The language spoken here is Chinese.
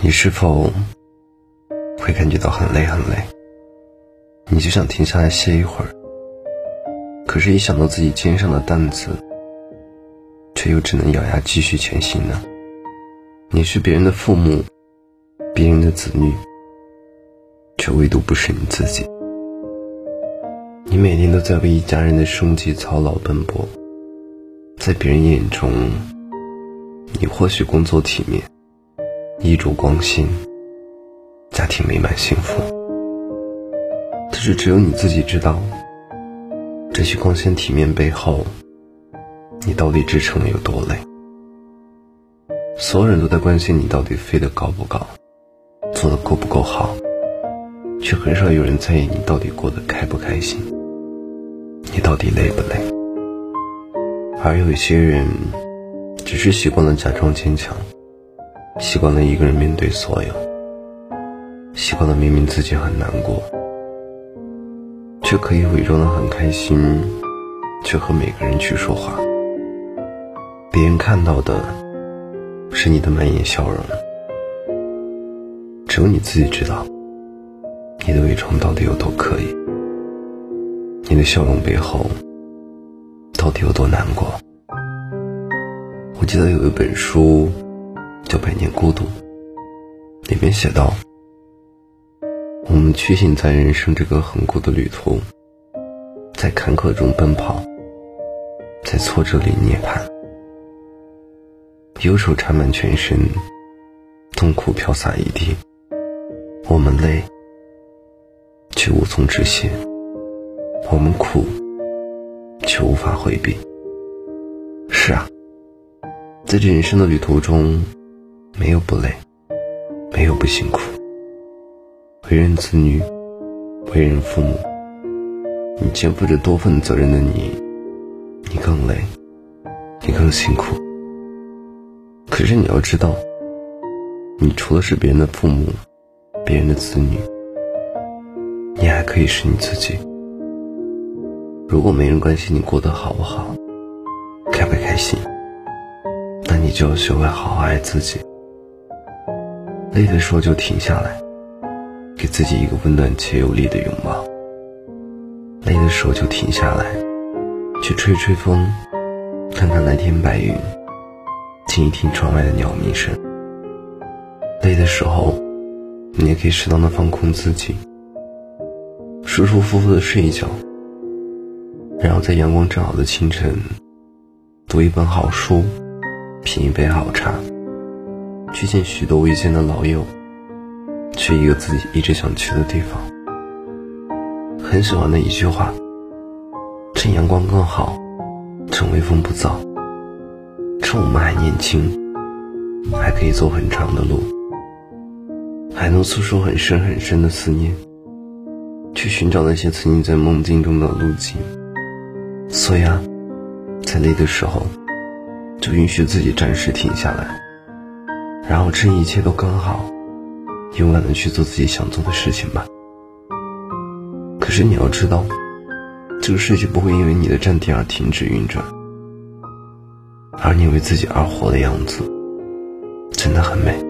你是否会感觉到很累很累？你就想停下来歇一会儿，可是，一想到自己肩上的担子，却又只能咬牙继续前行呢？你是别人的父母，别人的子女，却唯独不是你自己。你每天都在为一家人的生计操劳奔波，在别人眼中，你或许工作体面。衣着光鲜，家庭美满幸福，但是只有你自己知道，这些光鲜体面背后，你到底支撑的有多累？所有人都在关心你到底飞得高不高，做得够不够好，却很少有人在意你到底过得开不开心，你到底累不累？而有一些人，只是习惯了假装坚强。习惯了一个人面对所有，习惯了明明自己很难过，却可以伪装的很开心，却和每个人去说话。别人看到的是你的满眼笑容，只有你自己知道，你的伪装到底有多刻意，你的笑容背后到底有多难过。我记得有一本书。《百年孤独》，里面写道：“我们屈行在人生这个恒古的旅途，在坎坷中奔跑，在挫折里涅槃。忧愁缠满全身，痛苦飘洒一地。我们累，却无从止歇；我们苦，却无法回避。是啊，在这人生的旅途中。”没有不累，没有不辛苦。为人子女，为人父母，你肩负着多份责任的你，你更累，你更辛苦。可是你要知道，你除了是别人的父母，别人的子女，你还可以是你自己。如果没人关心你过得好不好，开不开心，那你就要学会好好爱自己。累的时候就停下来，给自己一个温暖且有力的拥抱。累的时候就停下来，去吹吹风，看看蓝天白云，听一听窗外的鸟鸣声。累的时候，你也可以适当的放空自己，舒舒服服的睡一觉，然后在阳光正好的清晨，读一本好书，品一杯好茶。去见许多未见的老友，去一个自己一直想去的地方。很喜欢的一句话：“趁阳光更好，趁微风不燥，趁我们还年轻，还可以走很长的路，还能诉说很深很深的思念，去寻找那些曾经在梦境中的路径。”所以啊，在累的时候，就允许自己暂时停下来。然后这一切都刚好，勇敢的去做自己想做的事情吧。可是你要知道，这个世界不会因为你的暂停而停止运转，而你为自己而活的样子，真的很美。